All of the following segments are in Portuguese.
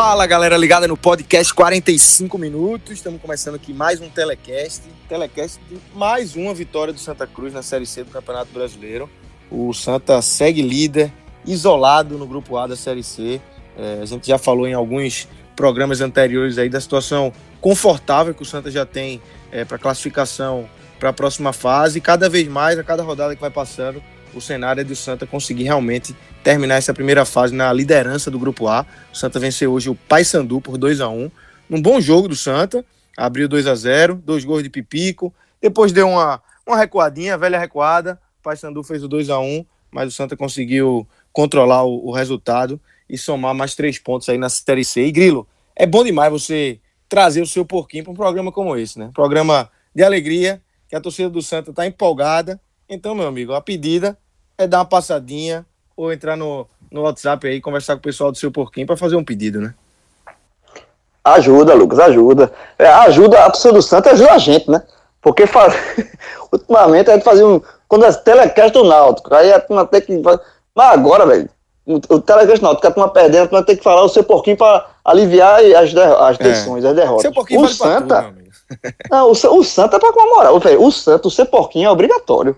Fala galera ligada no podcast 45 minutos. Estamos começando aqui mais um telecast. Telecast de mais uma vitória do Santa Cruz na Série C do Campeonato Brasileiro. O Santa segue líder, isolado no grupo A da Série C. É, a gente já falou em alguns programas anteriores aí da situação confortável que o Santa já tem é, para classificação para a próxima fase. Cada vez mais, a cada rodada que vai passando, o cenário é do Santa conseguir realmente terminar essa primeira fase na liderança do Grupo A. O Santa venceu hoje o Paysandu por 2 a 1 Um bom jogo do Santa, abriu 2 a 0 dois gols de Pipico, depois deu uma, uma recuadinha, velha recuada, o Paysandu fez o 2 a 1 mas o Santa conseguiu controlar o, o resultado e somar mais três pontos aí na Série C. E Grilo, é bom demais você trazer o seu porquinho para um programa como esse, né? Programa de alegria, que a torcida do Santa está empolgada. Então, meu amigo, a pedida é dar uma passadinha ou entrar no, no WhatsApp aí, conversar com o pessoal do seu porquinho para fazer um pedido, né? Ajuda, Lucas, ajuda. É, ajuda, a torcida do Santa ajuda a gente, né? Porque faz... ultimamente a gente fazia um. Quando é telecast do Náutico, aí a turma tem que. Mas agora, velho, o telecast do Náutico, a turma perdendo, a turma tem que falar o seu porquinho para aliviar as, de... as tensões, é. as derrotas. Seu porquinho o Santa. Tudo, não, o, o Santa é pra comemorar. O Santa, o seu porquinho é obrigatório.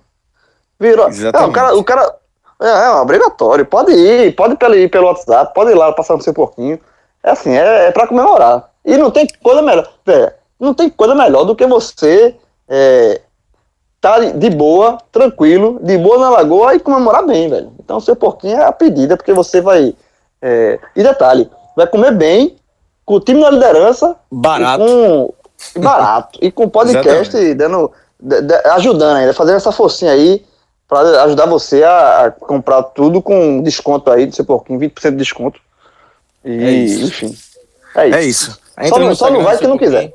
Virou. Não, o cara, o cara é, é obrigatório. Pode ir, pode ir pelo WhatsApp, pode ir lá passar no seu porquinho. É assim, é, é pra comemorar. E não tem coisa melhor. Véio, não tem coisa melhor do que você é, tá de boa, tranquilo, de boa na lagoa e comemorar bem, velho. Então o seu porquinho é a pedida, porque você vai. É, e detalhe, vai comer bem, com o time na liderança. Barato. E com, barato. e com podcast dando. De, de, ajudando ainda, fazendo essa forcinha aí para ajudar você a, a, comprar tudo com desconto aí do seu porquinho, 20% de desconto. E, é enfim. É isso. É isso. Só, não, só não vai se não quiser.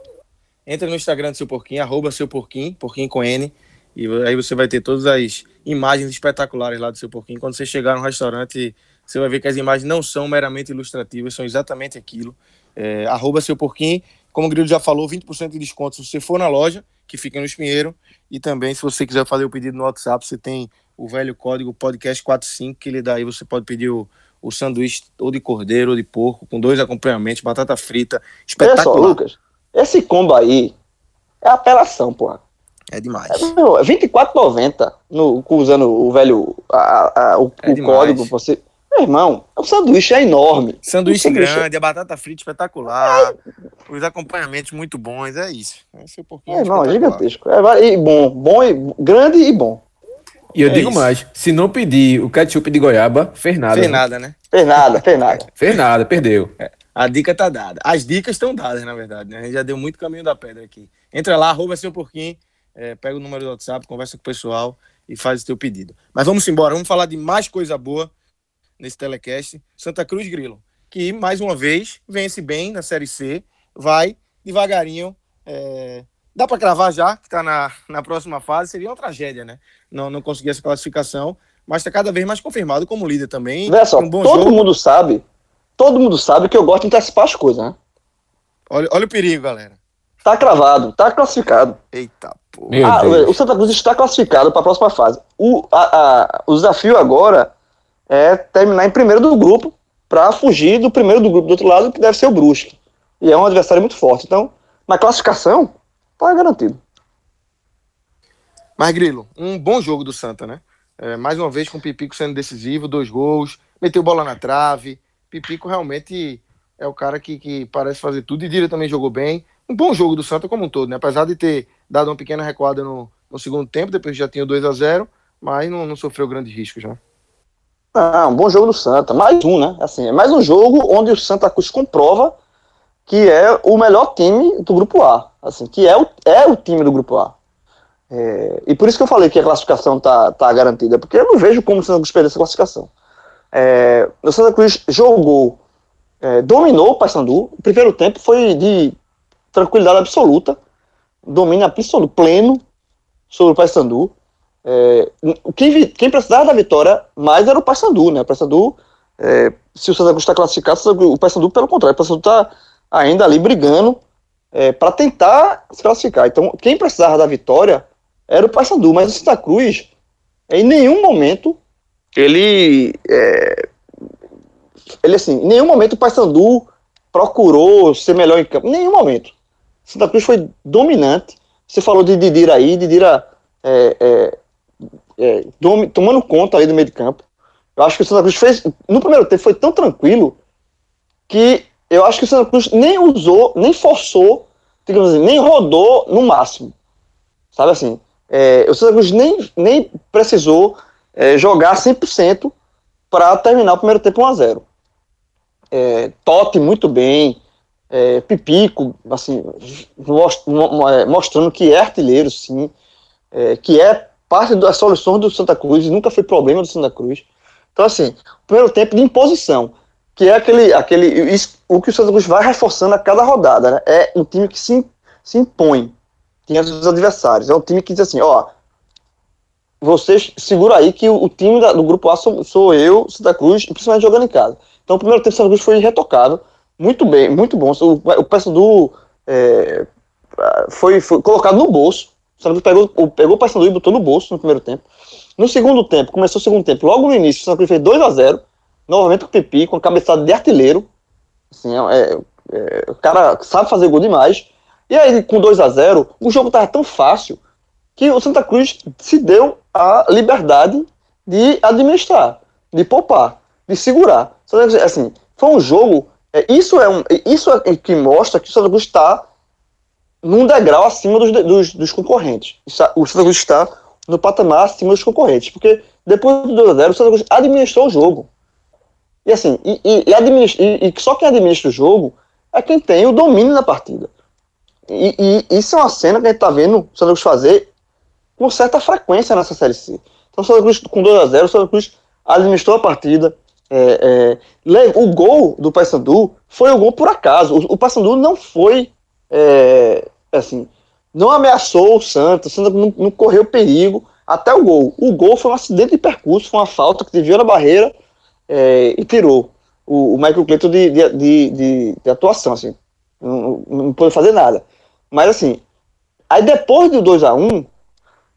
Entra no Instagram do seu porquinho, arroba seu porquinho, porquinho com N. E aí você vai ter todas as imagens espetaculares lá do seu porquinho. Quando você chegar no restaurante, você vai ver que as imagens não são meramente ilustrativas, são exatamente aquilo. É, arroba seu porquinho. Como o Grilo já falou, 20% de desconto se você for na loja, que fica no Espinheiro. E também, se você quiser fazer o pedido no WhatsApp, você tem o velho código podcast45, que ele daí você pode pedir o, o sanduíche ou de cordeiro ou de porco, com dois acompanhamentos, batata frita, espetacular. Olha só, Lucas, esse combo aí é apelação, porra. É demais. É, meu, é R$24,90 usando o velho, a, a, o, é o código, você... Meu irmão, o sanduíche é enorme. Sanduíche grande, a batata frita espetacular, é. os acompanhamentos muito bons, é isso. Esse é um. É, gigantesco. É, e bom, bom e, grande e bom. E eu é digo isso. mais, se não pedir o ketchup de goiaba, fez nada. Fez nada, né? Fez nada, fez nada. fez nada, perdeu. É, a dica tá dada. As dicas estão dadas, na verdade. Né? A gente já deu muito caminho da pedra aqui. Entra lá, arroba seu porquinho, é, pega o número do WhatsApp, conversa com o pessoal e faz o teu pedido. Mas vamos embora, vamos falar de mais coisa boa nesse telecast. Santa Cruz Grilo, que mais uma vez vence bem na Série C, vai devagarinho. É... Dá para cravar já, que está na, na próxima fase, seria uma tragédia, né? Não, não conseguir essa classificação, mas está cada vez mais confirmado como líder também. Vê só, um todo jogo. mundo sabe, todo mundo sabe que eu gosto de antecipar as coisas, né? Olha, olha o perigo, galera. Tá cravado, tá classificado. Eita, pô. Ah, o Santa Cruz está classificado para a próxima fase. O, a, a, o desafio agora é terminar em primeiro do grupo para fugir do primeiro do grupo do outro lado, que deve ser o Brusque. E é um adversário muito forte. Então, na classificação, tá garantido. Mas, Grilo, um bom jogo do Santa, né? É, mais uma vez com o Pipico sendo decisivo, dois gols, meteu bola na trave. Pipico realmente é o cara que, que parece fazer tudo e Dira também jogou bem. Um bom jogo do Santa como um todo, né? Apesar de ter dado uma pequena recuada no, no segundo tempo, depois já tinha 2 a 0 mas não, não sofreu grandes riscos já. Não, um bom jogo do Santa. Mais um, né? Assim, é mais um jogo onde o Santa Cruz comprova que é o melhor time do grupo A. Assim, que é o, é o time do grupo A. É, e por isso que eu falei que a classificação tá, tá garantida, porque eu não vejo como o Santa Cruz perder essa classificação. É, o Santa Cruz jogou, é, dominou o Paysandu. O primeiro tempo foi de tranquilidade absoluta, domínio absoluto, pleno sobre o Paysandu. É, quem, quem precisava da vitória mais era o Paysandu, né? O Paysandu, é, se o Santa Cruz está classificado, o Paysandu, pelo contrário, o Paysandu está ainda ali brigando é, para tentar se classificar. Então, quem precisava da vitória era o Paysandu, mas o Santa Cruz, em nenhum momento, ele. É, ele assim, em nenhum momento o Paysandu procurou ser melhor em campo. Em nenhum momento. Santa Cruz foi dominante. Você falou de Didira aí, Didira é, é, tomando conta aí do meio de campo. Eu acho que o Santa Cruz fez. No primeiro tempo foi tão tranquilo que eu acho que o Santa Cruz nem usou, nem forçou, digamos assim, nem rodou no máximo. Sabe assim? É, o Santa Cruz nem, nem precisou é, jogar 100% para terminar o primeiro tempo 1x0. É, Totti muito bem, é, Pipico, assim, é, mostrando que é artilheiro, sim, é, que é parte das soluções do Santa Cruz, nunca foi problema do Santa Cruz. Então, assim, primeiro tempo de imposição, que é aquele, aquele o que o Santa Cruz vai reforçando a cada rodada, né? É um time que se, se impõe diante dos adversários. É um time que diz assim, ó, vocês segura aí que o, o time da, do grupo A sou, sou, eu, Santa Cruz, principalmente jogando em casa. Então o primeiro tempo do Santa Cruz foi retocado, muito bem, muito bom. O, o peço do é, foi, foi, colocado no bolso. O Santa Cruz pegou, pegou o Paysandu e botou no bolso no primeiro tempo. No segundo tempo, começou o segundo tempo, logo no início, o Santa Cruz fez 2 a 0 novamente com o Pipi, com a cabeçada de artilheiro. Assim, é, é, o cara sabe fazer gol demais. E aí, com 2 a 0 o jogo estava tão fácil que o Santa Cruz se deu a liberdade de administrar, de poupar, de segurar. Assim, foi um jogo. É, isso é um, isso é que mostra que o Santa Cruz está num degrau acima dos, dos, dos concorrentes. O Santa Cruz está no patamar acima dos concorrentes, porque depois do 2 a 0 o Santa Cruz administrou o jogo. E assim, e, e, e, e, só quem administra o jogo é quem tem o domínio da partida. E, isso é uma cena que a gente está vendo o Santa Cruz fazer com certa frequência nessa Série C. Então o Santa Cruz com 2 a 0 o Santa Cruz administrou a partida. É, é, o gol do Paysandu foi o gol por acaso. O, o Paysandu não foi é, assim, não ameaçou o Santa não, não, correu perigo até o gol. O gol foi um acidente de percurso, foi uma falta que desviou na barreira é, e tirou o, o Michael Clayton de, de, de, de, atuação, assim, não, não pôde fazer nada. Mas assim, aí depois do 2 a 1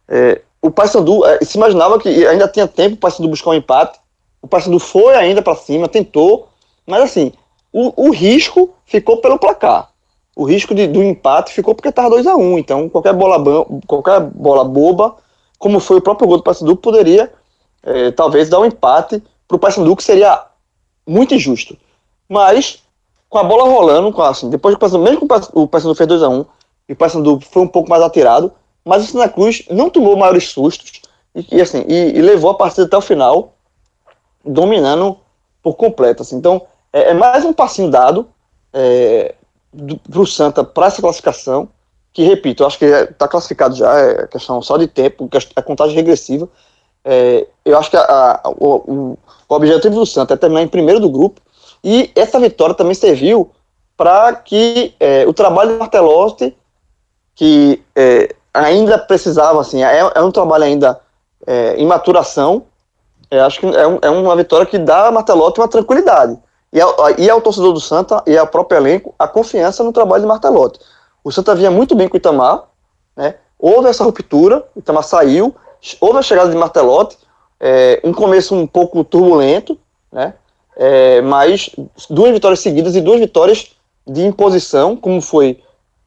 é, o Paysandu é, se imaginava que ainda tinha tempo o Paysandu buscar um empate. O Paysandu foi ainda para cima, tentou, mas assim, o, o, risco ficou pelo placar. O risco de, do empate ficou porque estava 2 a 1 um, Então, qualquer bola, qualquer bola boba, como foi o próprio gol do Paysandu, poderia é, talvez dar um empate para o Paysandu, que seria muito injusto. Mas, com a bola rolando, com, assim, depois do Paysandu, mesmo que o Paysandu fez 2 a 1 um, e o Paysandu foi um pouco mais atirado, mas o Santa Cruz não tomou maiores sustos e, e assim, e, e, levou a partida até o final, dominando por completo. Assim. Então, é, é, mais um passinho dado é, para o Santa para essa classificação, que, repito, eu acho que está classificado já, é questão só de tempo, é contagem regressiva. É, eu acho que a, a, o, o, objetivo do Santa é terminar em primeiro do grupo, e essa vitória também serviu para que é, o trabalho de Martelotti, que é, ainda precisava, assim, é, é um trabalho ainda é, em maturação. Acho que é, um, é, uma vitória que dá a Martelotti uma tranquilidade. E, ao, e ao torcedor do Santa e ao próprio elenco a confiança no trabalho de Martelotti. O Santa vinha muito bem com o Itamar, né? houve essa ruptura, o Itamar saiu, houve a chegada de Martelotti, é, um começo um pouco turbulento, né? É, mas duas vitórias seguidas e duas vitórias de imposição, como foi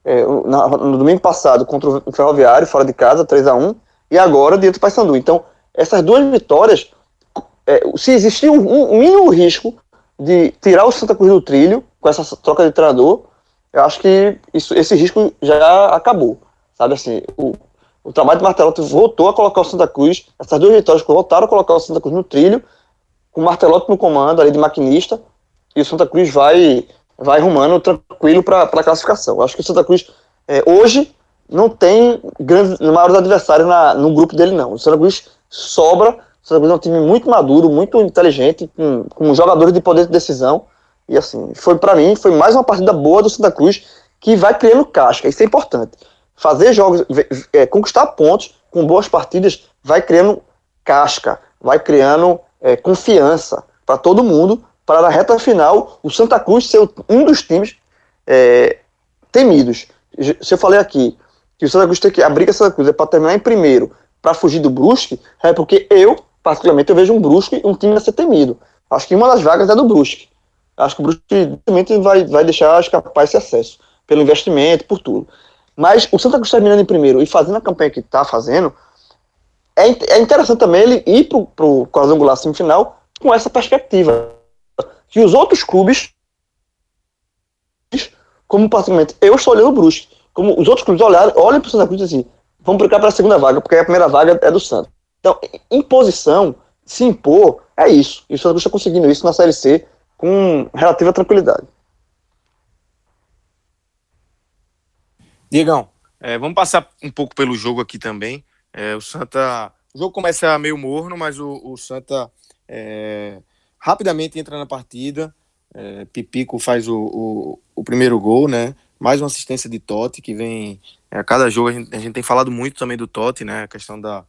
é, na, no domingo passado contra o Ferroviário, fora de casa, 3 a 1 e agora dentro do Paysandu. Então, essas duas vitórias, é, se existia um, um, mínimo risco de tirar o Santa Cruz do trilho com essa troca de treinador, eu acho que isso, esse risco já acabou. Sabe assim, o, o trabalho de Martelotti voltou a colocar o Santa Cruz, essas duas vitórias voltaram a colocar o Santa Cruz no trilho, com o Martelotti no comando ali de maquinista, e o Santa Cruz vai, vai rumando tranquilo para a classificação. Eu acho que o Santa Cruz, é, hoje, não tem grandes, maiores adversários na, no grupo dele, não. O Santa Cruz sobra, Santa Cruz é um time muito maduro, muito inteligente, com, com jogadores de poder de decisão, e assim, foi para mim, foi mais uma partida boa do Santa Cruz, que vai criando casca, isso é importante. Fazer jogos, é, conquistar pontos com boas partidas, vai criando casca, vai criando é, confiança para todo mundo, para na reta final o Santa Cruz ser um dos times é, temidos. Se eu falei aqui que o Santa Cruz tem que abrir a Santa Cruz é para terminar em primeiro, para fugir do Brusque, é porque eu, particularmente, eu vejo um Brusque um time a ser temido. Acho que uma das vagas é do Brusque. Acho que o Brusque realmente vai, vai deixar escapar esse acesso, pelo investimento, por tudo. Mas o Santa Cruz terminando em primeiro e fazendo a campanha que está fazendo, é, é interessante também ele ir para o quadrangular semifinal com essa perspectiva. Que os outros clubes, como praticamente eu estou olhando o Brusque, como os outros clubes olham, olham para o Santa Cruz e dizem assim, vamos brigar para a segunda vaga, porque a primeira vaga é do Santos. Então, imposição, se impor, é isso. E o Santa Cruz está conseguindo isso na Série C com relativa tranquilidade. Diegão, é, vamos passar um pouco pelo jogo aqui também. É, o Santa. O jogo começa meio morno, mas o, o Santa é, rapidamente entra na partida. É, Pipico faz o, o, o, primeiro gol, né? Mais uma assistência de Totti, que vem. É, a cada jogo a gente, a gente, tem falado muito também do Totti, né? A questão da,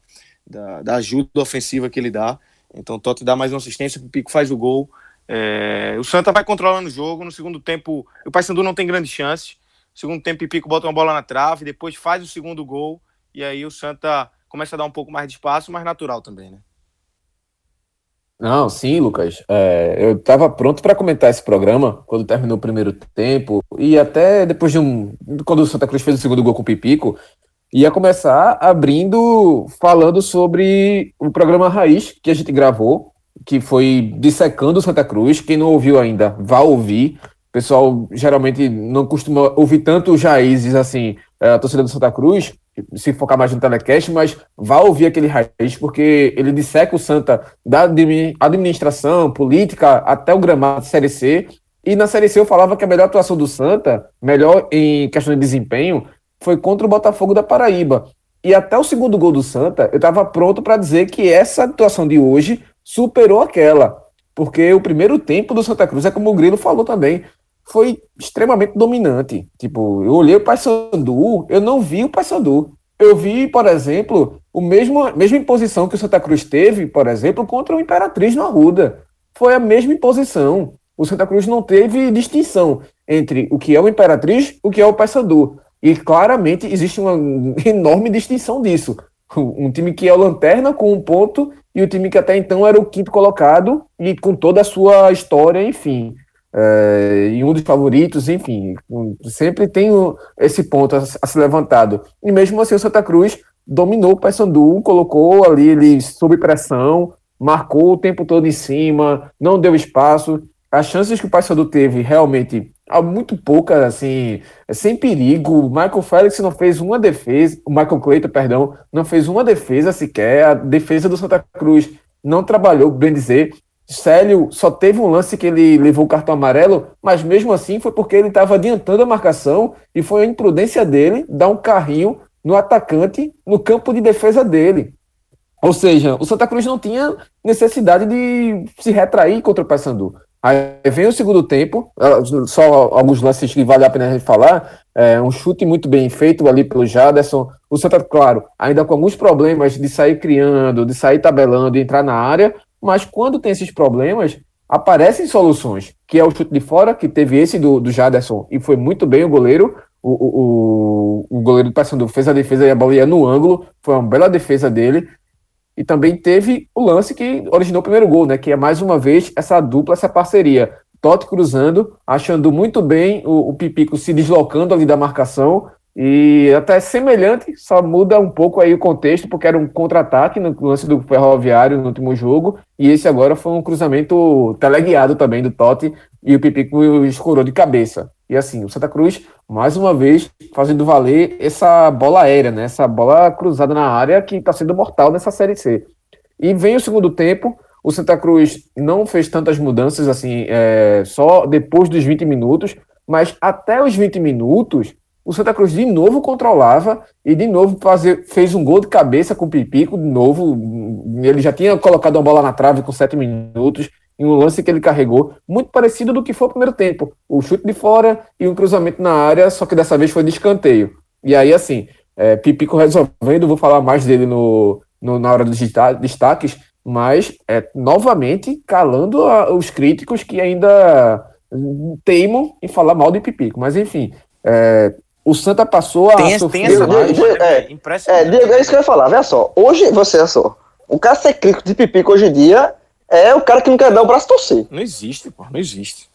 da, da ajuda ofensiva que ele dá. Então, Totti dá mais uma assistência, o Pipico faz o gol. É, o Santa vai controlando o jogo. No segundo tempo, o Paysandu não tem grandes chances. No segundo tempo, Pipico bota uma bola na trave, depois faz o segundo gol. E aí o Santa começa a dar um pouco mais de espaço, mais natural também, né? Não, sim, Lucas. É, eu estava pronto para comentar esse programa quando terminou o primeiro tempo e até depois de um. Quando o Santa Cruz fez o segundo gol com o Pipico, ia começar abrindo, falando sobre o programa Raiz que a gente gravou, que foi dissecando Santa Cruz. Quem não ouviu ainda, vá ouvir. O pessoal geralmente não costuma ouvir tanto os raízes assim, a torcida do Santa Cruz, se focar mais no telecast, mas vá ouvir aquele raiz, porque ele disseca o Santa da administração, política, até o gramado de Série C. E na Série C eu falava que a melhor atuação do Santa, melhor em questão de desempenho, foi contra o Botafogo da Paraíba. E até o segundo gol do Santa, eu estava pronto para dizer que essa atuação de hoje superou aquela. Porque o primeiro tempo do Santa Cruz, é como o Grilo falou também, foi extremamente dominante. Tipo, eu olhei o Paysandu, eu não vi o Paysandu. Eu vi, por exemplo, o mesmo mesma imposição que o Santa Cruz teve, por exemplo, contra o Imperatriz no Arruda. Foi a mesma imposição. O Santa Cruz não teve distinção entre o que é o Imperatriz o que é o Paysandu. E claramente existe uma enorme distinção disso. Um time que é o Lanterna com um ponto e o time que até então era o quinto colocado e com toda a sua história, enfim é, e um dos favoritos, enfim, sempre tem esse ponto a, a ser levantado. E mesmo assim, o Santa Cruz dominou o Paysandu, colocou ali ele sob pressão, marcou o tempo todo em cima, não deu espaço. As chances que o Paysandu teve realmente muito poucas, assim, sem perigo. O Michael Félix não fez uma defesa, o Michael Cleiton, perdão, não fez uma defesa sequer. A defesa do Santa Cruz não trabalhou, bem dizer. Célio só teve um lance que ele levou o cartão amarelo, mas mesmo assim foi porque ele estava adiantando a marcação e foi a imprudência dele dar um carrinho no atacante no campo de defesa dele. Ou seja, o Santa Cruz não tinha necessidade de se retrair contra o Paysandu. Aí vem o segundo tempo, só alguns lances que vale a pena a gente falar. É, um chute muito bem feito ali pelo Jaderson. O Santa, claro, ainda com alguns problemas de sair criando, de sair tabelando e entrar na área, mas quando tem esses problemas, aparecem soluções, que é o chute de fora, que teve esse do, do Jaderson, e foi muito bem o goleiro, o, o, o, goleiro do Paysandu fez a defesa e a bola ia no ângulo, foi uma bela defesa dele, e também teve o lance que originou o primeiro gol, né, que é mais uma vez essa dupla, essa parceria, Totti cruzando, achando muito bem o, o Pipico se deslocando ali da marcação, e até semelhante, só muda um pouco aí o contexto, porque era um contra-ataque no lance do Ferroviário no último jogo, e esse agora foi um cruzamento teleguiado também do Totti, e o Pipico escorou de cabeça. E assim, o Santa Cruz, mais uma vez, fazendo valer essa bola aérea, né? essa bola cruzada na área que está sendo mortal nessa Série C. E vem o segundo tempo, o Santa Cruz não fez tantas mudanças assim, é, só depois dos 20 minutos, mas até os 20 minutos, o Santa Cruz de novo controlava e de novo fazer, fez um gol de cabeça com o Pipico, de novo, ele já tinha colocado a bola na trave com 7 minutos, em um lance que ele carregou, muito parecido do que foi o primeiro tempo. O chute de fora e um cruzamento na área, só que dessa vez foi de escanteio. E aí, assim, é, Pipico resolvendo, vou falar mais dele no, no na hora dos destaques, mas é, novamente calando a, os críticos que ainda teimam em falar mal de Pipico. Mas enfim, é, o Santa passou a tem, sofrer tem essa mais. É, é, impressionante. É, é isso que eu ia falar. Veja só, hoje, você é só, o cara ser crítico de Pipico hoje em dia é o cara que não quer dar o braço torcer. Não existe, pô, não existe.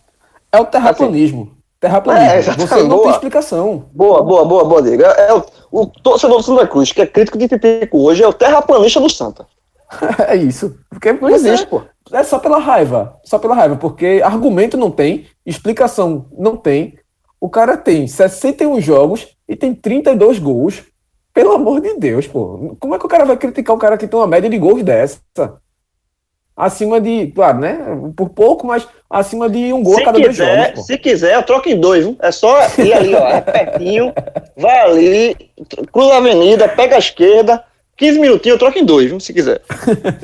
É o terraplanismo. Assim, terraplanismo. É, Você não boa. tem explicação. Boa, boa, boa, boa, Diego. É, é o, o torcedor do Santa Cruz, que é crítico de Pipico hoje, é o terraplanista do Santa. é isso. Porque não existe, é, pô. É só pela raiva. Só pela raiva. Porque argumento não tem, explicação não tem. O cara tem 61 jogos e tem 32 gols. Pelo amor de Deus, pô. Como é que o cara vai criticar o cara que tem uma média de gols dessa? Acima de, claro, né? Por pouco, mas acima de um gol se a cada quiser, dois jogos. Pô. Se quiser, eu troco em dois, viu? É só ir ali, ó. É pertinho, vai ali, cruza a avenida, pega a esquerda, 15 minutinhos, eu troco em dois, viu? Se quiser.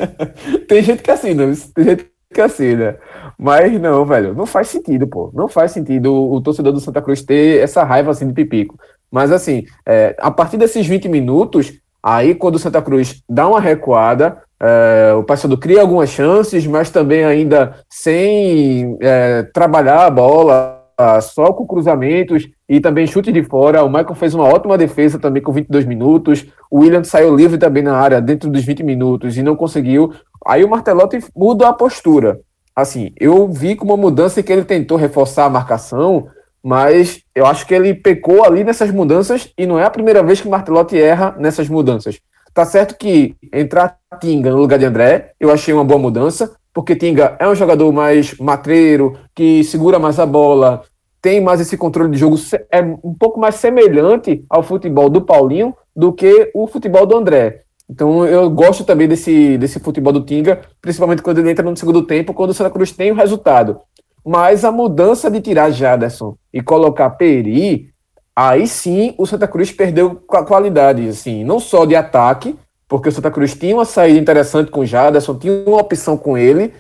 tem gente que assina, tem gente que assina. Mas não, velho, não faz sentido, pô. Não faz sentido o, o torcedor do Santa Cruz ter essa raiva assim de pipico. Mas assim, é, a partir desses 20 minutos, aí quando o Santa Cruz dá uma recuada, é, o Paysandu cria algumas chances, mas também ainda sem é, trabalhar a bola, só com cruzamentos e também chute de fora. O Michael fez uma ótima defesa também com 22 minutos. O William saiu livre também na área dentro dos 20 minutos e não conseguiu. Aí o Martelotti muda a postura assim, eu vi como uma mudança que ele tentou reforçar a marcação, mas eu acho que ele pecou ali nessas mudanças e não é a primeira vez que o Martelotti erra nessas mudanças. Tá certo que entrar Tinga no lugar de André, eu achei uma boa mudança, porque Tinga é um jogador mais matreiro, que segura mais a bola, tem mais esse controle de jogo, é um pouco mais semelhante ao futebol do Paulinho do que o futebol do André. Então eu gosto também desse, desse futebol do Tinga, principalmente quando ele entra no segundo tempo, quando o Santa Cruz tem o resultado. Mas a mudança de tirar Jaderson e colocar Peri, aí sim o Santa Cruz perdeu qualidade, assim, não só de ataque, porque o Santa Cruz tinha uma saída interessante com o Jaderson, tinha uma opção com ele,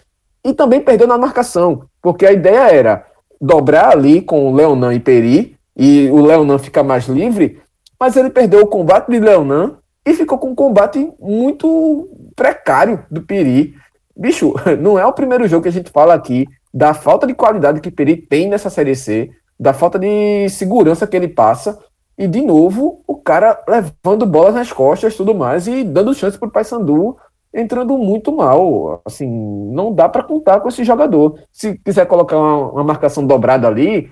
e também perdeu na marcação, porque a ideia era dobrar ali com o Leonan e Peri, e o Leonan ficar mais livre, mas ele perdeu o combate de Leonan e ficou com um combate muito precário do Peri. Bicho, não é o primeiro jogo que a gente fala aqui da falta de qualidade que Peri tem nessa Série C, da falta de segurança que ele passa, e de novo o cara levando bolas nas costas tudo mais e dando chance o Paysandu entrando muito mal. Assim, não dá para contar com esse jogador. Se quiser colocar uma, uma marcação dobrada ali,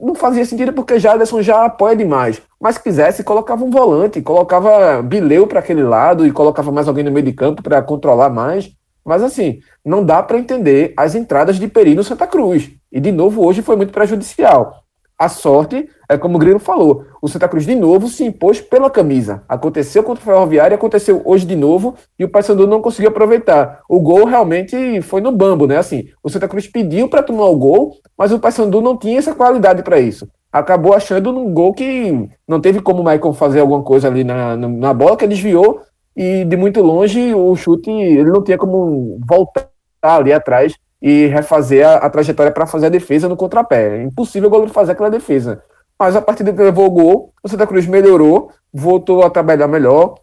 não fazia sentido porque Jaderson já apoia demais. Mas se quisesse, colocava um volante, colocava Bileu para aquele lado e colocava mais alguém no meio de campo para controlar mais. Mas assim, não dá para entender as entradas de Peri no Santa Cruz. E de novo hoje foi muito prejudicial. A sorte é como o Grilo falou, o Santa Cruz de novo se impôs pela camisa. Aconteceu contra o Ferroviário, aconteceu hoje de novo e o Paysandu não conseguiu aproveitar. O gol realmente foi no bambo, né? Assim, o Santa Cruz pediu para tomar o gol, mas o Paysandu não tinha essa qualidade para isso. Acabou achando um gol que não teve como o Michael fazer alguma coisa ali na, na bola, que desviou e de muito longe o chute ele não tinha como voltar ali atrás e refazer a, a trajetória para fazer a defesa no contrapé. É impossível o goleiro fazer aquela defesa. Mas a partir de que levou o gol, o Santa Cruz melhorou, voltou a trabalhar melhor.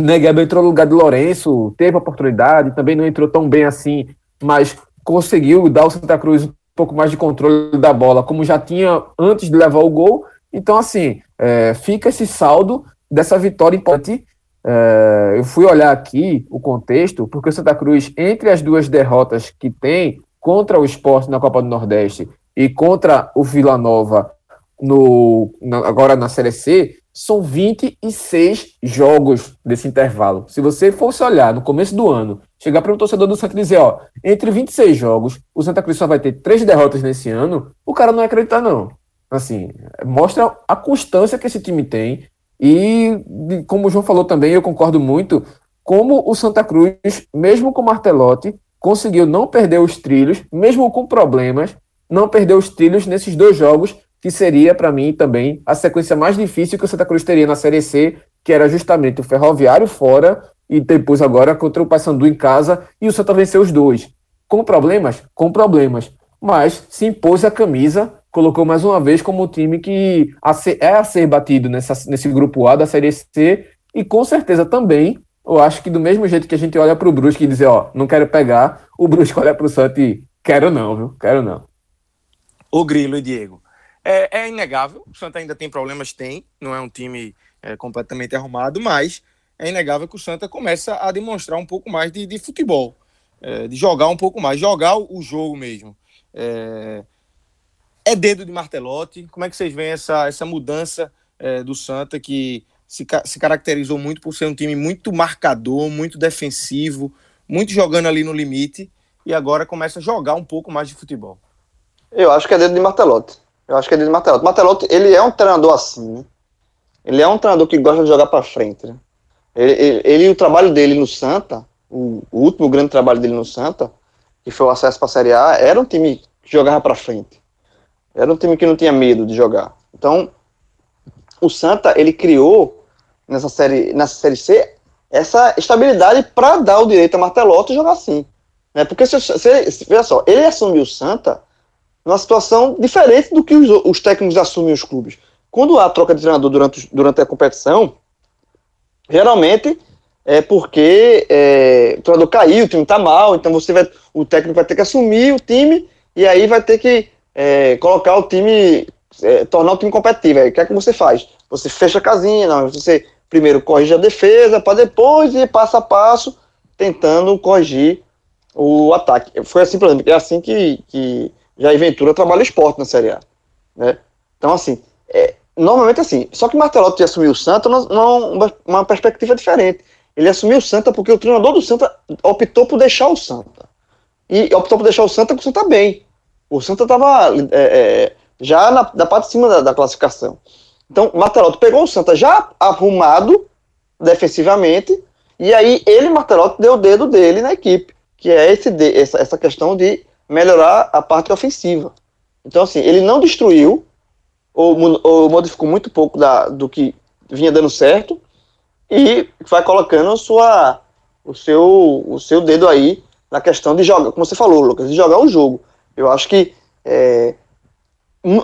Negueba entrou no lugar de Lourenço, teve oportunidade, também não entrou tão bem assim, mas conseguiu dar ao Santa Cruz um pouco mais de controle da bola, como já tinha antes de levar o gol. Então, assim, é, fica esse saldo dessa vitória importante é, eu fui olhar aqui o contexto, porque o Santa Cruz, entre as duas derrotas que tem contra o esporte na Copa do Nordeste e contra o Vila Nova no, na, agora na Série C, são 26 jogos desse intervalo. Se você fosse olhar no começo do ano, chegar para um torcedor do Santa e dizer, ó, entre 26 jogos, o Santa Cruz só vai ter três derrotas nesse ano, o cara não vai acreditar, não. Assim, mostra a constância que esse time tem, e, como o João falou também, eu concordo muito, como o Santa Cruz, mesmo com o Martelotti, conseguiu não perder os trilhos, mesmo com problemas, não perder os trilhos nesses dois jogos, que seria, para mim, também a sequência mais difícil que o Santa Cruz teria na Série C, que era justamente o Ferroviário fora e depois agora contra o Paysandu em casa, e o Santa venceu os dois. Com problemas? Com problemas. Mas se impôs a camisa, colocou mais uma vez como um time que é a ser batido nessa, nesse grupo A da Série C, e com certeza também eu acho que do mesmo jeito que a gente olha para o Brusque e diz, ó, não quero pegar, o Brusque olha para o Santos e quero não, viu? Quero não. O Grilo e Diego. É, é, inegável, o Santa ainda tem problemas, tem, não é um time é, completamente arrumado, mas é inegável que o Santa começa a demonstrar um pouco mais de, de futebol, é, de jogar um pouco mais, jogar o, o jogo mesmo. É, dedo de martelote, como é que vocês veem essa, essa mudança é, do Santa que se, se caracterizou muito por ser um time muito marcador, muito defensivo, muito jogando ali no limite, e agora começa a jogar um pouco mais de futebol. Eu acho que é dedo de Martelotti. Eu acho que é dedo de Martelotti. Martelotti, ele é um treinador assim, né? Ele é um treinador que gosta de jogar para frente, né? Ele, ele, ele, o trabalho dele no Santa, o, o, último grande trabalho dele no Santa, que foi o acesso para a Série A, era um time que jogava para frente. Era um time que não tinha medo de jogar. Então, o Santa, ele criou nessa série, nessa série C essa estabilidade para dar o direito a Martelotti jogar assim. Né? Porque, se, se, se, veja só, ele assumiu o Santa numa situação diferente do que os, os, técnicos assumem os clubes. Quando há troca de treinador durante, durante a competição, geralmente é porque é, o treinador caiu, o time está mal, então você vai, o técnico vai ter que assumir o time e aí vai ter que é, colocar o time, é, tornar o time competitivo. Aí o que é que você faz? Você fecha a casinha, não, você primeiro corrige a defesa, para depois ir passo a passo tentando corrigir o ataque. Foi assim, por exemplo, é assim que, que Jair Ventura trabalha esporte na Série A. Né? Então, assim, é, normalmente assim, só que Martelotti assumiu o Santa numa uma perspectiva diferente. Ele assumiu o Santa porque o treinador do Santa optou por deixar o Santa. E optou por deixar o Santa com o Santa bem. O Santa estava é, é, já na, na, parte de cima da, da classificação. Então, Martelotti pegou o Santa já arrumado defensivamente, e aí ele, Martelotti, deu o dedo dele na equipe, que é esse, essa, essa questão de melhorar a parte ofensiva. Então, assim, ele não destruiu ou, ou modificou muito pouco da, do que vinha dando certo e vai colocando sua, o, seu, o seu dedo aí na questão de jogar, como você falou, Lucas, de jogar o jogo. Eu acho que é,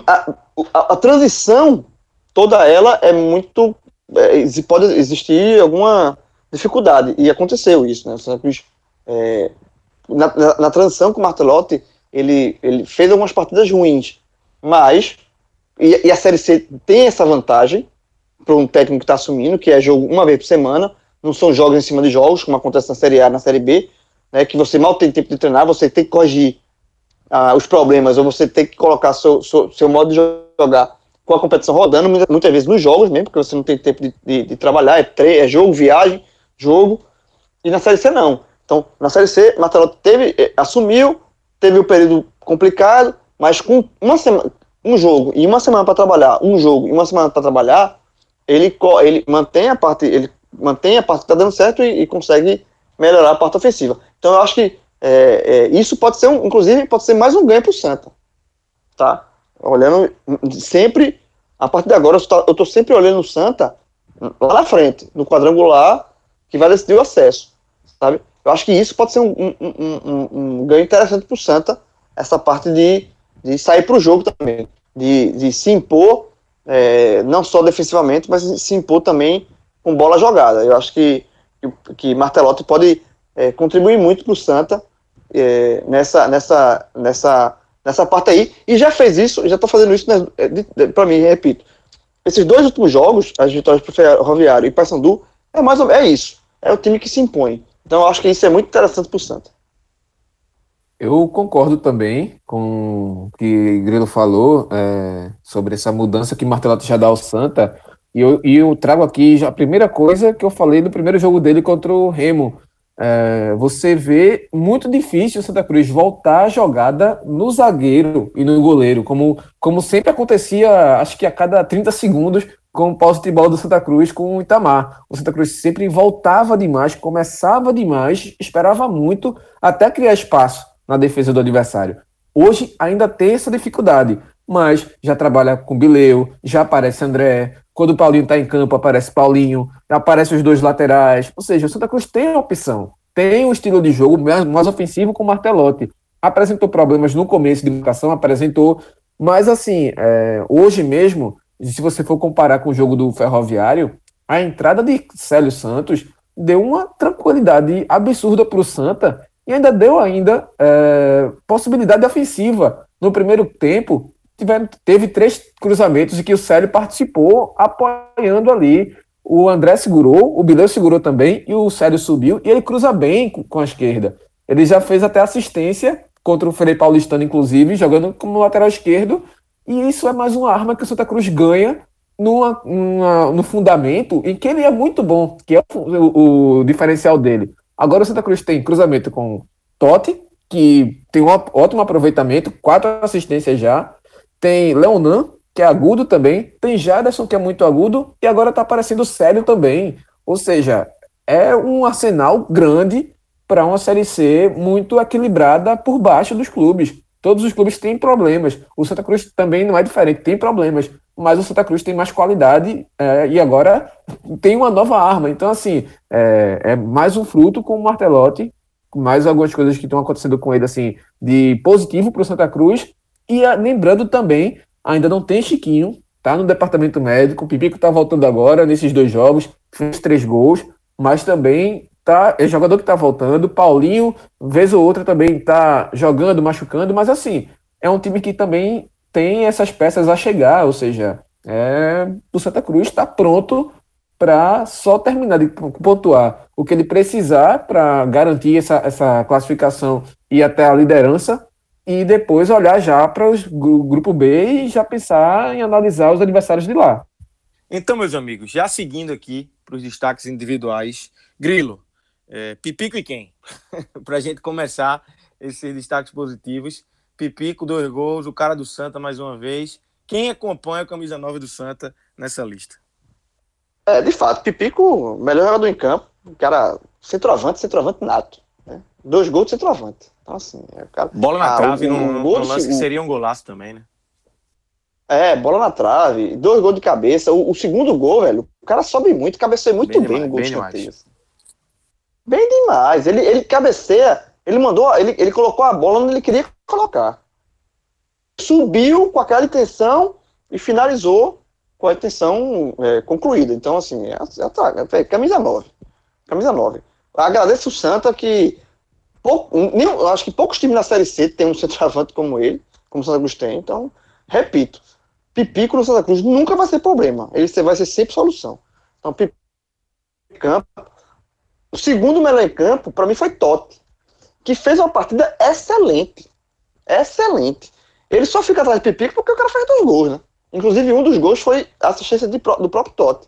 a, a, a, transição toda ela é muito. É, pode existir alguma dificuldade, e aconteceu isso, né? É, na, na, na, transição com o Martelotti, ele, ele fez algumas partidas ruins, mas. E, e a Série C tem essa vantagem para um técnico que está assumindo, que é jogo uma vez por semana, não são jogos em cima de jogos, como acontece na Série A na Série B, né, que você mal tem tempo de treinar, você tem que corrigir ah, os problemas, ou você tem que colocar seu, seu, seu modo de jogar com a competição rodando, muitas vezes nos jogos mesmo, porque você não tem tempo de, de, de trabalhar, é, tre é jogo, viagem, jogo, e na Série C não. Então, na Série C, Martelotti teve, eh, assumiu, teve um período complicado, mas com uma semana, um jogo e uma semana para trabalhar, um jogo e uma semana para trabalhar, ele, ele mantém a parte, ele mantém a parte que está dando certo e, e, consegue melhorar a parte ofensiva. Então, eu acho que é, é, isso pode ser, um, inclusive, pode ser mais um ganho para o Santa, tá? olhando sempre, a partir de agora, eu estou sempre olhando o Santa lá na frente, no quadrangular, que vai decidir o acesso, sabe? Eu acho que isso pode ser um, um, um, ganho interessante para o Santa, essa parte de, de sair para o jogo também, de, de se impor, é, não só defensivamente, mas se impor também com bola jogada. Eu acho que, que, que Martelotti pode é, contribuir muito para o Santa é, nessa, nessa, nessa nessa parte aí, e já fez isso, já está fazendo isso né, para mim, repito. Esses dois últimos jogos, as vitórias para Ferroviário e Paysandu, é mais ou menos é isso. É o time que se impõe. Então acho que isso é muito interessante para o Santa. Eu concordo também com o que Grilo falou é, sobre essa mudança que Martelotti já dá ao Santa. E eu, e eu trago aqui a primeira coisa que eu falei no primeiro jogo dele contra o Remo é, você vê muito difícil o Santa Cruz voltar a jogada no zagueiro e no goleiro, como, como sempre acontecia, acho que a cada 30 segundos com o posse de bola do Santa Cruz com o Itamar. O Santa Cruz sempre voltava demais, começava demais, esperava muito até criar espaço na defesa do adversário. Hoje ainda tem essa dificuldade, mas já trabalha com Bileu, já aparece André. Quando o Paulinho está em campo, aparece Paulinho, aparece os dois laterais. Ou seja, o Santa Cruz tem opção, tem um estilo de jogo mais, mais ofensivo com o Martelotti. Apresentou problemas no começo de educação, apresentou, mas assim, é, hoje mesmo se você for comparar com o jogo do Ferroviário, a entrada de Célio Santos deu uma tranquilidade absurda para o Santa e ainda deu ainda é, possibilidade ofensiva. No primeiro tempo, tiver, teve três cruzamentos em que o Célio participou, apoiando ali. O André segurou, o Bileu segurou também, e o Célio subiu, e ele cruza bem com, com a esquerda. Ele já fez até assistência contra o Frei Paulistano, inclusive, jogando como lateral esquerdo, e isso é mais uma arma que o Santa Cruz ganha numa, numa, no fundamento em que ele é muito bom, que é o, o, o, diferencial dele. Agora o Santa Cruz tem cruzamento com Totti, que tem um ótimo aproveitamento, quatro assistências já. Tem Leonan, que é agudo também. Tem Jaderson, que é muito agudo. E agora está aparecendo Sério também. Ou seja, é um arsenal grande para uma Série C muito equilibrada por baixo dos clubes. Todos os clubes têm problemas. O Santa Cruz também não é diferente, tem problemas. Mas o Santa Cruz tem mais qualidade é, e agora tem uma nova arma. Então, assim, é, é mais um fruto com o Martelotti, mais algumas coisas que estão acontecendo com ele, assim, de positivo para o Santa Cruz. E a, lembrando também, ainda não tem Chiquinho, tá no departamento médico. O Pipico tá voltando agora nesses dois jogos, fez três gols, mas também tá, é jogador que tá voltando. Paulinho, vez ou outra, também tá jogando, machucando, mas assim, é um time que também tem essas peças a chegar, ou seja, é, o Santa Cruz está pronto para só terminar de pontuar o que ele precisar para garantir essa, essa classificação e até a liderança e depois olhar já para o grupo B e já pensar em analisar os adversários de lá. Então, meus amigos, já seguindo aqui para os destaques individuais, Grilo, é, Pipico e quem? para a gente começar esses destaques positivos. Pipico, dois gols, o cara do Santa mais uma vez. Quem acompanha a camisa 9 do Santa nessa lista? É, de fato, Pipico, melhor jogador em campo. O cara, centroavante, centroavante nato. Dois gols de centroavante. Então, assim, é cara... Bola na ah, trave, num, num lance que seria um golaço também, né? É, bola na trave, dois gols de cabeça. O, o segundo gol, velho, o cara sobe muito, cabeceia muito bem, bem no gol bem de escanteio. Bem demais. Ele, ele cabeceia, ele mandou, ele, ele colocou a bola onde ele queria colocar. Subiu com aquela intenção e finalizou com a intenção é, concluída. Então, assim, é, é, é, camisa 9. Camisa 9. Agradeço o Santa que. Pouco, nem, acho que poucos times na Série C têm um centroavante como ele, como o Santa Cruz tem. Então, repito, Pipico no Santa Cruz nunca vai ser problema. Ele vai ser sempre solução. Então, Pipico campo, o segundo melhor em campo, para mim, foi Totti, que fez uma partida excelente. Excelente. Ele só fica atrás de Pipico porque o cara faz dois gols, né? Inclusive, um dos gols foi assistência de, do próprio Totti.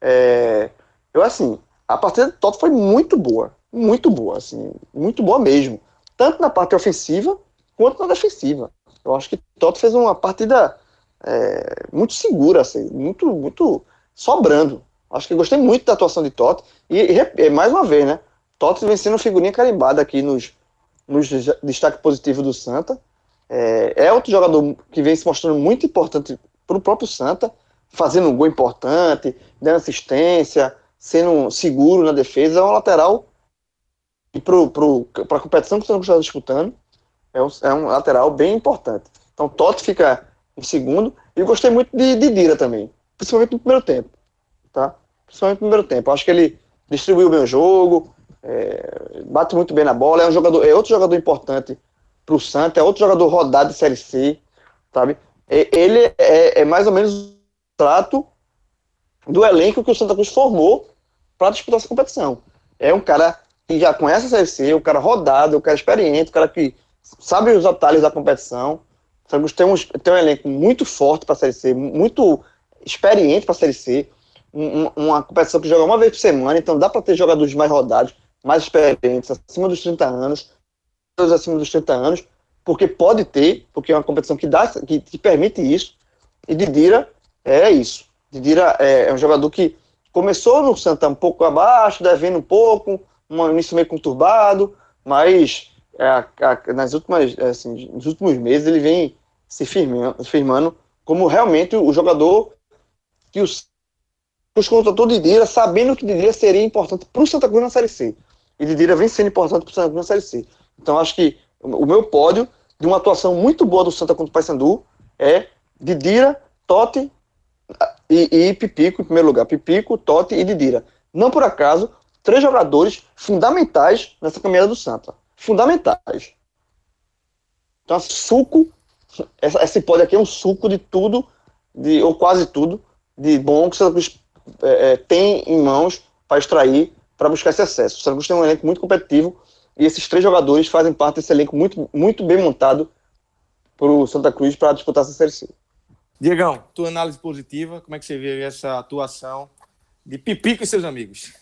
É, eu, assim, a partida de Totti foi muito boa. Muito boa, assim. Muito boa mesmo. Tanto na parte ofensiva quanto na defensiva. Eu acho que Totti fez uma partida é, muito segura, assim, muito, muito sobrando. Acho que gostei muito da atuação de Totti. E, e mais uma vez, né? Totti vencendo figurinha carimbada aqui nos, nos destaques positivos do Santa. É, é, outro jogador que vem se mostrando muito importante para o próprio Santa, fazendo um gol importante, dando assistência, sendo seguro na defesa. É um lateral e para a competição que o Santa está disputando, é um, é um, lateral bem importante. Então, Totti fica em segundo. E eu gostei muito de, de Dira também, principalmente no primeiro tempo tá? Principalmente no primeiro tempo. Acho que ele distribuiu bem o jogo, é, bate muito bem na bola, é um jogador, é outro jogador importante para o Santos, é outro jogador rodado de Série C, sabe? ele é, é, mais ou menos o trato do elenco que o Santa Cruz formou para disputar essa competição. É um cara que já conhece a Série C, um cara rodado, um cara experiente, um cara que sabe os atalhos da competição. O Santa Cruz tem um, tem um elenco muito forte para a Série C, muito experiente para a Série C um, uma competição que joga uma vez por semana, então dá para ter jogadores mais rodados, mais experientes, acima dos 30 anos, acima dos 30 anos, porque pode ter, porque é uma competição que dá, que, que permite isso, e Didira é isso. Didira é, é um jogador que começou no Santa um pouco abaixo, devendo um pouco, um início meio conturbado, mas é, nas últimas, é, assim, nos últimos meses ele vem se firmando, firmando como realmente o jogador que os, os contratou Didira, sabendo que Didira seria importante para o Santa Cruz na Série C. E Didira vem sendo importante para o Santa Cruz na Série C. Então acho que o meu pódio de uma atuação muito boa do Santa contra o Paysandu é Didira, Totti e, e Pipico em primeiro lugar. Pipico, Totti e Didira. Não por acaso, três jogadores fundamentais nessa caminhada do Santa. Fundamentais. Então, suco, essa, esse pódio aqui é um suco de tudo, de, ou quase tudo, de bom que o Santa Cruz é, tem em mãos para extrair, para buscar esse acesso. O Santa Cruz tem um elenco muito competitivo e esses três jogadores fazem parte desse elenco muito, muito bem montado para o Santa Cruz para disputar essa Série C. Diegão, tua análise positiva, como é que você vê essa atuação de Pipico e seus amigos?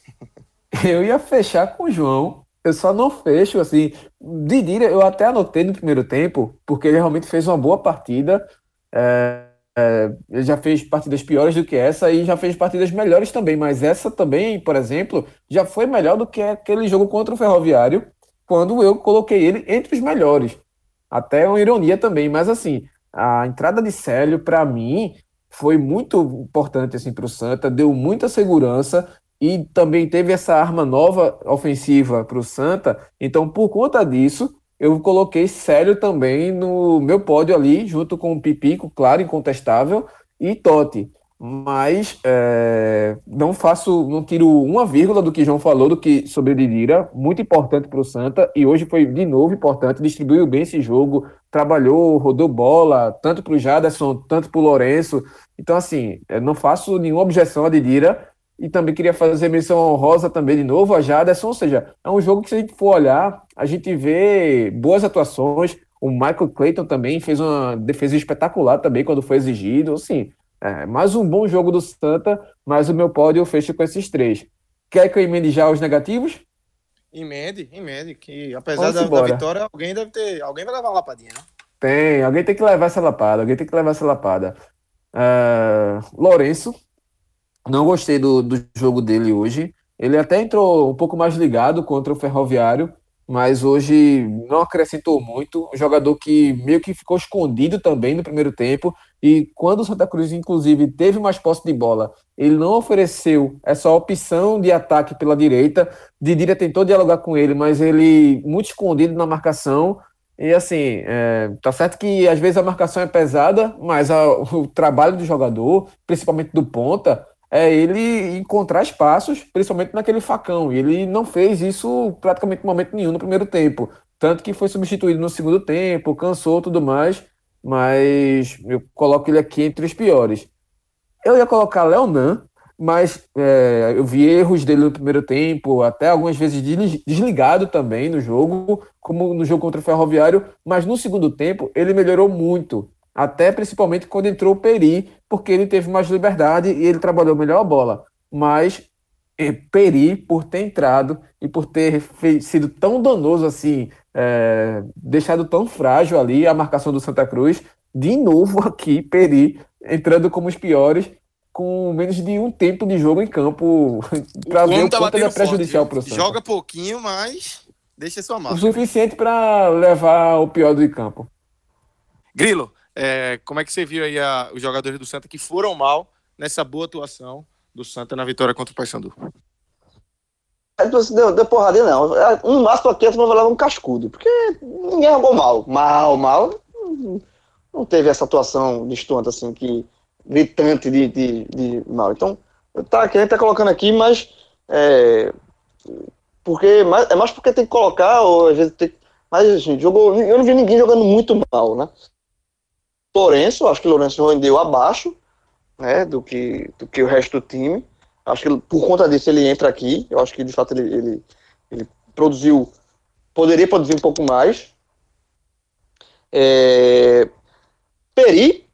Eu ia fechar com o João, eu só não fecho, assim, Didira, eu até anotei no primeiro tempo, porque ele realmente fez uma boa partida, é, é, ele já fez partidas piores do que essa e já fez partidas melhores também, mas essa também, por exemplo, já foi melhor do que aquele jogo contra o Ferroviário, quando eu coloquei ele entre os melhores. Até uma ironia também, mas assim, a entrada de Célio, para mim, foi muito importante assim, para o Santa, deu muita segurança e também teve essa arma nova ofensiva para o Santa. Então, por conta disso, eu coloquei Célio também no meu pódio ali, junto com o Pipico, claro, incontestável, e Totti. Mas é, não faço, não tiro uma vírgula do que João falou do que sobre Didira, muito importante para o Santa, e hoje foi de novo importante, distribuiu bem esse jogo, trabalhou, rodou bola, tanto para o Jaderson, tanto para o Lourenço, então assim, não faço nenhuma objeção a Didira, e também queria fazer menção honrosa também de novo a Jaderson, ou seja, é um jogo que se a gente for olhar, a gente vê boas atuações, o Michael Clayton também fez uma defesa espetacular também quando foi exigido, assim, é, mais um bom jogo do Santa, mas o meu pódio eu fecho com esses três. Quer que eu emende já os negativos? Emende, emende, que apesar da, da, vitória, alguém deve ter. Alguém vai levar uma lapadinha, né? Tem, alguém tem que levar essa lapada, alguém tem que levar essa lapada. Uh, Lourenço, não gostei do, do jogo dele hoje. Ele até entrou um pouco mais ligado contra o Ferroviário, mas hoje não acrescentou muito. Um jogador que meio que ficou escondido também no primeiro tempo. E quando o Santa Cruz, inclusive, teve mais posse de bola, ele não ofereceu essa opção de ataque pela direita. Didira tentou dialogar com ele, mas ele muito escondido na marcação. E assim, é, tá certo que às vezes a marcação é pesada, mas a, o trabalho do jogador, principalmente do ponta, é ele encontrar espaços, principalmente naquele facão. E ele não fez isso praticamente em momento nenhum no primeiro tempo. Tanto que foi substituído no segundo tempo, cansou tudo mais. Mas eu coloco ele aqui entre os piores. Eu ia colocar Leonan, mas é, eu vi erros dele no primeiro tempo, até algumas vezes desligado também no jogo, como no jogo contra o Ferroviário. Mas no segundo tempo ele melhorou muito até principalmente quando entrou o Peri, porque ele teve mais liberdade e ele trabalhou melhor a bola. Mas eh, Peri, por ter entrado e por ter sido tão danoso assim, é, deixado tão frágil ali a marcação do Santa Cruz, de novo aqui, Peri entrando como os piores, com menos de um tempo de jogo em campo, para ver o tá quanto ele é prejudicial para o Santa. Joga pouquinho, mas deixa sua marca. O suficiente para levar o pior do campo. Grilo, é, como é que você viu aí a, os jogadores do Santa que foram mal nessa boa atuação do Santa na vitória contra o Paysandu? Deu, deu porrada não. Um máximo aqui vai levar um cascudo, porque ninguém jogou mal. Mal, mal. Não teve essa atuação distante, assim, que gritante de, de, de mal. Então, tá, gente tá colocando aqui, mas é, porque, é mais porque tem que colocar, ou às vezes tem, mas assim, jogou, eu não vi ninguém jogando muito mal, né? Lourenço, acho que o Lourenço rendeu abaixo né, do, que, do que o resto do time. Acho que por conta disso ele entra aqui. Eu acho que de fato ele, ele, ele produziu, poderia produzir um pouco mais. É, Peri,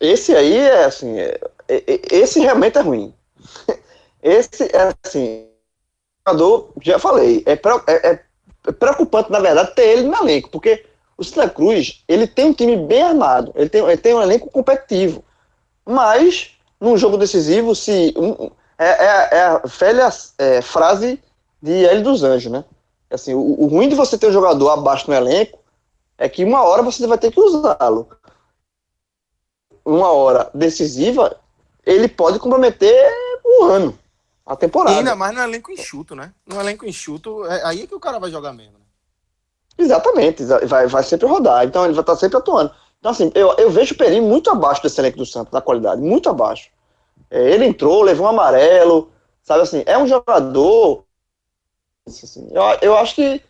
esse aí é assim, é, é, é esse realmente é ruim. Esse é assim, jogador, já falei, é, é, é preocupante na verdade ter ele no elenco, porque o Santa Cruz, ele tem um time bem armado, ele tem, ele tem um elenco competitivo, mas num jogo decisivo se. Um, é, é, é, a velha é, frase de L dos Anjos, né? Assim, o, o, ruim de você ter um jogador abaixo no elenco é que uma hora você vai ter que usá-lo. Uma hora decisiva, ele pode comprometer um ano, a temporada. E ainda mais no elenco enxuto, né? No elenco enxuto, é aí é que o cara vai jogar mesmo. Né? Exatamente, vai, vai sempre rodar, então ele vai estar sempre atuando. Então, assim, eu, eu vejo o Perim muito abaixo desse elenco do Santos, na qualidade, muito abaixo. É, ele entrou, levou um amarelo, sabe assim, é um jogador. Assim, eu, eu acho que.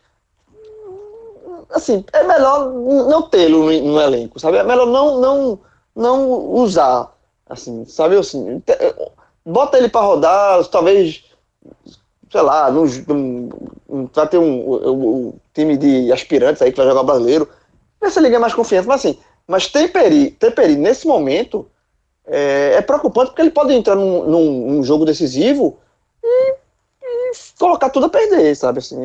Assim, é melhor não tê-lo no, no, elenco, sabe? É melhor não, não, não usar. Assim, sabe assim, bota ele para rodar, talvez, sei lá, vai ter um, um, um, time de aspirantes aí que vai jogar brasileiro. Se ele ganha mais confiança, mas assim, mas Temperi, Temperi nesse momento, é, é, preocupante porque ele pode entrar num, num, num jogo decisivo e, e, colocar tudo a perder, sabe? Assim,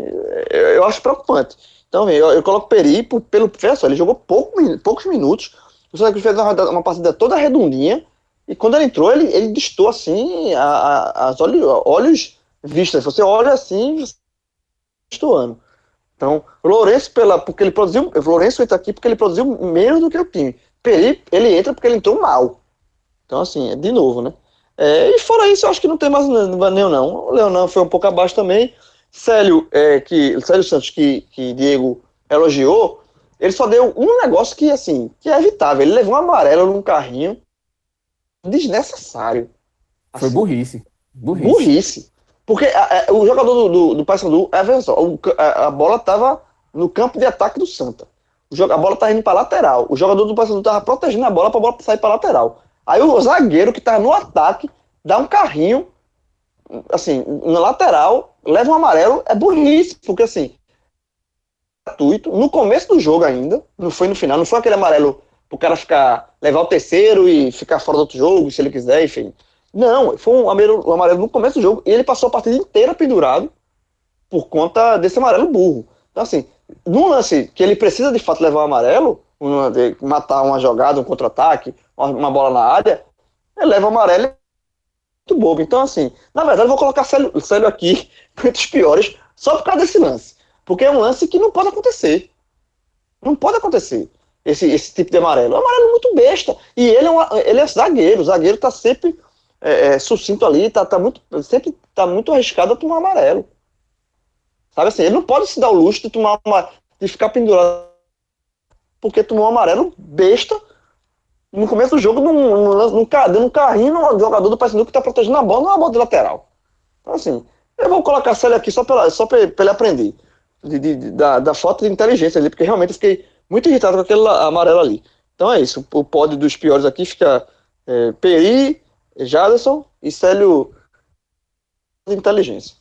eu, eu acho preocupante. Então, eu, eu coloco Peri por, pelo. Veja ele jogou pouco, poucos minutos. O Santa Cruz fez uma, uma, partida toda redondinha. E quando ele entrou, ele, ele distou assim a, a, olhos, olhos vistas. Você olha assim, destoando. Então, Lourenço, pela, porque ele produziu. Lourenço entra aqui porque ele produziu menos do que o time. Peri, ele entra porque ele entrou mal. Então, assim, é de novo, né? É, e fora isso, eu acho que não tem mais nenhum, não. O Leonão foi um pouco abaixo também. Célio, é, que, Célio Santos, que, que Diego elogiou, ele só deu um negócio que, assim, que é evitável. Ele levou um amarelo num carrinho desnecessário. Assim, foi burrice. Burrice. burrice. Porque a, a, o jogador do, do, do Paysandu, é, veja só, o, a, a, bola estava no campo de ataque do Santa. A bola estava indo para lateral. O jogador do Paysandu estava protegendo a bola para a bola sair para lateral. Aí o zagueiro que tá no ataque dá um carrinho, assim, na lateral, leva um amarelo, é burrice, porque assim, gratuito, no começo do jogo ainda, não foi no final, não foi aquele amarelo pro cara ficar, levar o terceiro e ficar fora do outro jogo, se ele quiser, enfim. Não, foi um amarelo, um amarelo no começo do jogo, e ele passou a partida inteira pendurado por conta desse amarelo burro. Então, assim, num lance que ele precisa de fato levar o amarelo, matar uma jogada, um contra-ataque, uma bola na área, ele leva o amarelo muito bobo. Então, assim, na verdade, eu vou colocar Célio, Célio aqui entre os piores só por causa desse lance. Porque é um lance que não pode acontecer. Não pode acontecer esse, esse tipo de amarelo. É um amarelo muito besta. E ele é, uma, ele é zagueiro. O zagueiro tá sempre é, é, sucinto ali, tá, tá muito, sempre tá muito arriscado a tomar amarelo. Sabe assim, ele não pode se dar o luxo de tomar uma. de ficar pendurado porque tomou um amarelo besta no começo do jogo, num, num, dando um carrinho no jogador do Paysandu que está protegendo a bola numa bola de lateral. Então, assim, eu vou colocar a Célio aqui só para só ele aprender de, de, de, da, da falta de inteligência ali, porque realmente fiquei muito irritado com aquele amarelo ali. Então é isso, o pódio dos piores aqui fica é, Peri, Jaderson e Célio de inteligência.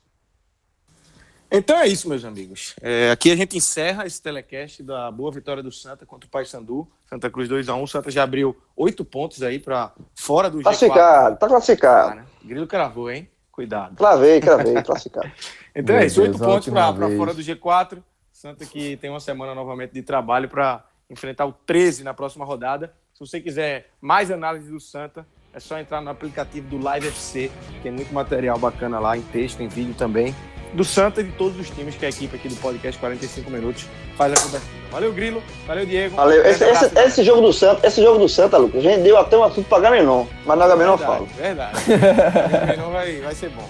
Então é isso, meus amigos. É, aqui a gente encerra esse telecast da boa vitória do Santa contra o Paysandu. Santa Cruz 2x1. O Santa já abriu oito pontos aí para fora do classificado, G4. Tá classificado. Ah, né? Grilo cravou, hein? Cuidado. Cravei, cravei, classificado. então é isso, oito pontos para fora do G4. Santa que tem uma semana novamente de trabalho para enfrentar o 13 na próxima rodada. Se você quiser mais análise do Santa, é só entrar no aplicativo do Live FC. Tem muito material bacana lá, em texto, em vídeo também do Santa e de todos os times que a equipe aqui do podcast 45 minutos faz a cobertura. Valeu, Grilo. Valeu, Diego. Valeu. Esse, esse, esse, jogo do Santa, esse jogo do Santa, Lucas, a gente deu até um assunto para Gamenon, mas na Gamenon eu falo. Verdade. Gamenon vai, vai ser bom.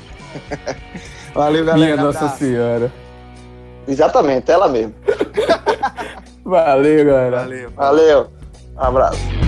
Valeu, galera. Minha Nossa Senhora. Exatamente, ela mesmo. Valeu, galera. Valeu. Valeu. Abraço.